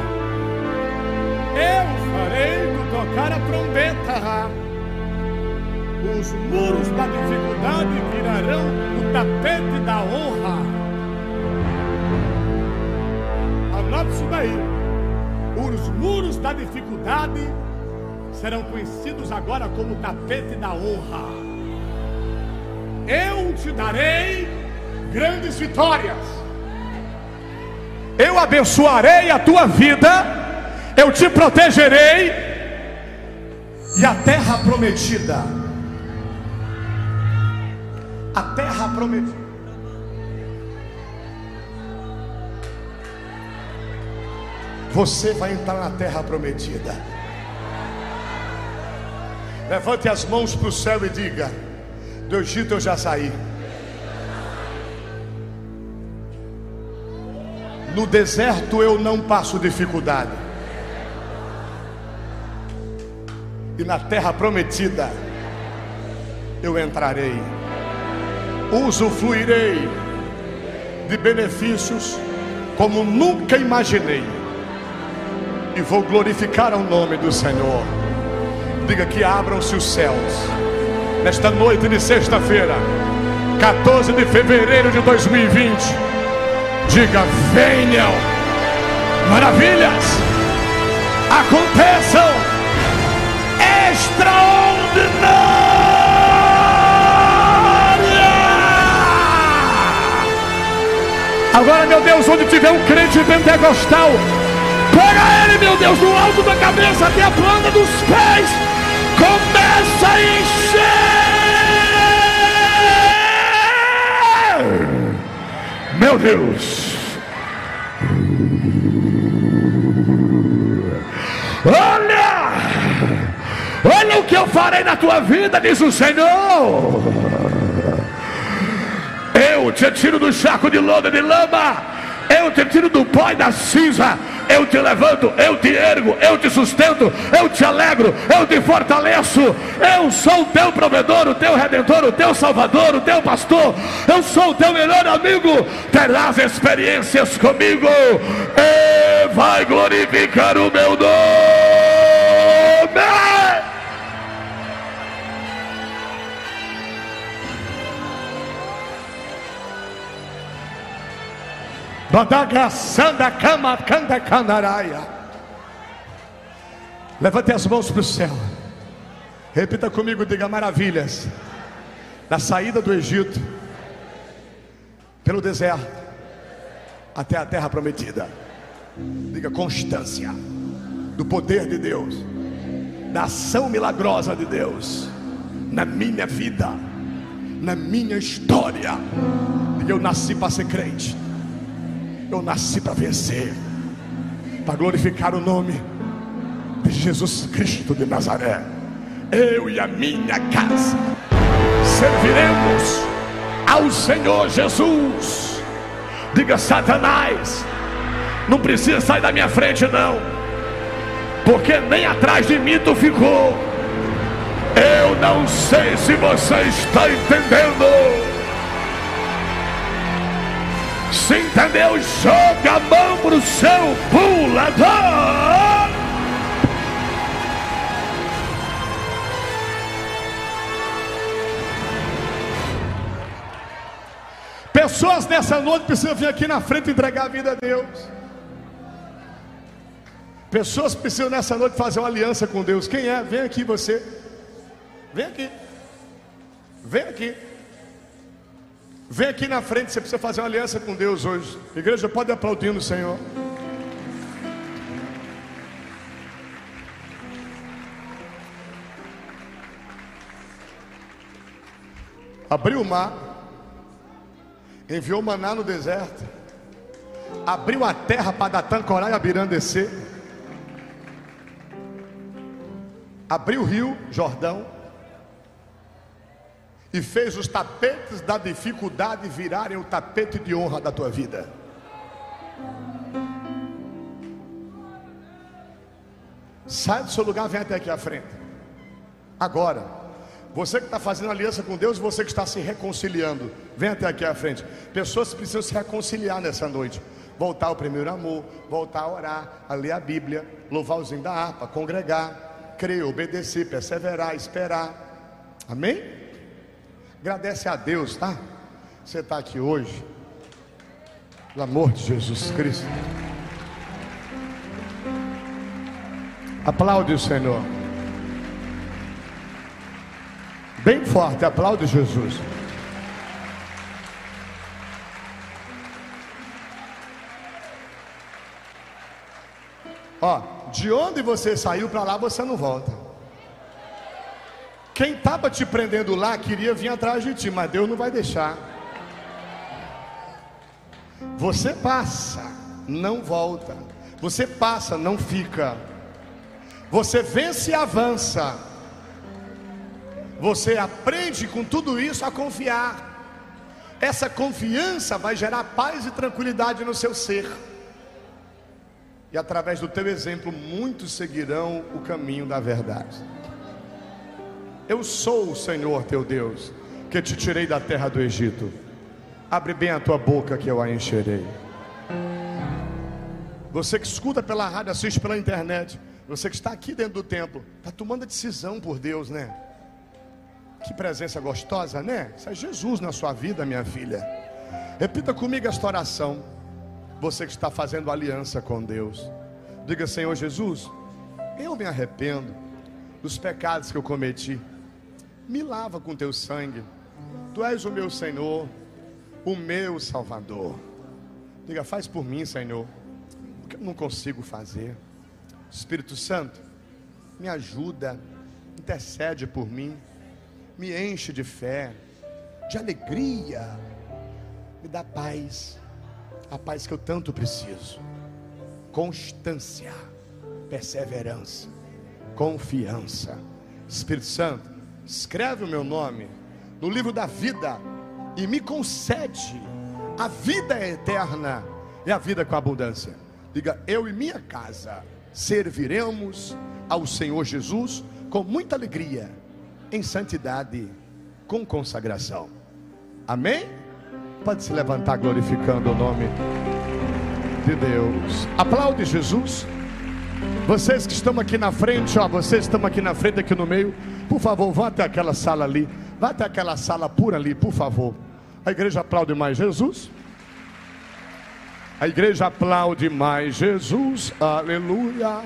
Eu farei tu tocar a trombeta. Os muros da dificuldade virarão o tapete da honra. Anote isso daí. Os muros da dificuldade serão conhecidos agora como tapete da honra. Eu te darei grandes vitórias. Eu abençoarei a tua vida, eu te protegerei e a terra prometida. A terra prometida. Você vai entrar na terra prometida. Levante as mãos para o céu e diga: Do Egito eu já saí. No deserto eu não passo dificuldade. E na terra prometida eu entrarei. Usufruirei de benefícios como nunca imaginei. E vou glorificar o nome do Senhor. Diga que abram-se os céus. Nesta noite de sexta-feira, 14 de fevereiro de 2020. Diga: venham, maravilhas aconteçam, extraordinária. Agora, meu Deus, onde tiver um crente pentecostal, pega ele, meu Deus, do alto da cabeça até a planta dos pés, começa a encher. Meu Deus. Olha! Olha o que eu farei na tua vida, diz o Senhor. Eu te tiro do saco de lodo de lama. Eu te tiro do pó e da cinza. Eu te levanto, eu te ergo, eu te sustento, eu te alegro, eu te fortaleço. Eu sou o teu provedor, o teu redentor, o teu salvador, o teu pastor. Eu sou o teu melhor amigo. Terás experiências comigo e vai glorificar o meu nome. Badagaçanda cama canda canaraia. Levante as mãos para o céu. Repita comigo, diga maravilhas. Na saída do Egito, pelo deserto, até a terra prometida. Diga constância do poder de Deus, da ação milagrosa de Deus na minha vida, na minha história. Diga eu nasci para ser crente. Eu nasci para vencer, para glorificar o nome de Jesus Cristo de Nazaré. eu e a minha casa serviremos ao Senhor Jesus. Diga, Satanás, não precisa sair da minha frente, não, porque nem atrás de mim tu ficou. Eu não sei se você está entendendo. Se entendeu, joga a mão pro seu pulador. Pessoas nessa noite precisam vir aqui na frente entregar a vida a Deus. Pessoas precisam nessa noite fazer uma aliança com Deus. Quem é? Vem aqui você. Vem aqui. Vem aqui. Vem aqui na frente, você precisa fazer uma aliança com Deus hoje. Igreja, pode aplaudir no Senhor. Abriu o mar, enviou maná no deserto, abriu a terra para Datã, Corá e Abirã descer, abriu o rio Jordão, e fez os tapetes da dificuldade virarem o tapete de honra da tua vida. Sai do seu lugar, vem até aqui à frente. Agora, você que está fazendo aliança com Deus, você que está se reconciliando, vem até aqui à frente. Pessoas precisam se reconciliar nessa noite. Voltar ao primeiro amor, voltar a orar, a ler a Bíblia, louvar os da harpa, congregar, crer, obedecer, perseverar, esperar. Amém? Agradece a Deus, tá? Você está aqui hoje. Pelo amor de Jesus Cristo. Aplaude o Senhor. Bem forte, aplaude Jesus. Ó, de onde você saiu para lá, você não volta. Quem estava te prendendo lá queria vir atrás de ti, mas Deus não vai deixar. Você passa, não volta. Você passa, não fica. Você vence e avança. Você aprende com tudo isso a confiar. Essa confiança vai gerar paz e tranquilidade no seu ser. E através do teu exemplo, muitos seguirão o caminho da verdade. Eu sou o Senhor teu Deus, que te tirei da terra do Egito. Abre bem a tua boca que eu a encherei. Você que escuta pela rádio, assiste pela internet, você que está aqui dentro do templo, está tomando a decisão por Deus, né? Que presença gostosa, né? Isso é Jesus na sua vida, minha filha. Repita comigo esta oração. Você que está fazendo aliança com Deus. Diga, Senhor Jesus, eu me arrependo dos pecados que eu cometi me lava com teu sangue. Tu és o meu Senhor, o meu Salvador. Diga, faz por mim, Senhor, porque eu não consigo fazer. Espírito Santo, me ajuda, intercede por mim, me enche de fé, de alegria, me dá paz, a paz que eu tanto preciso. Constância, perseverança, confiança. Espírito Santo, escreve o meu nome no livro da vida e me concede a vida eterna e a vida com abundância. Diga, eu e minha casa serviremos ao Senhor Jesus com muita alegria, em santidade, com consagração. Amém? Pode se levantar glorificando o nome de Deus. Aplaude Jesus. Vocês que estão aqui na frente, ó, vocês que estão aqui na frente, aqui no meio, por favor, vá até aquela sala ali, vá até aquela sala pura ali, por favor. A igreja aplaude mais Jesus. A igreja aplaude mais Jesus, aleluia.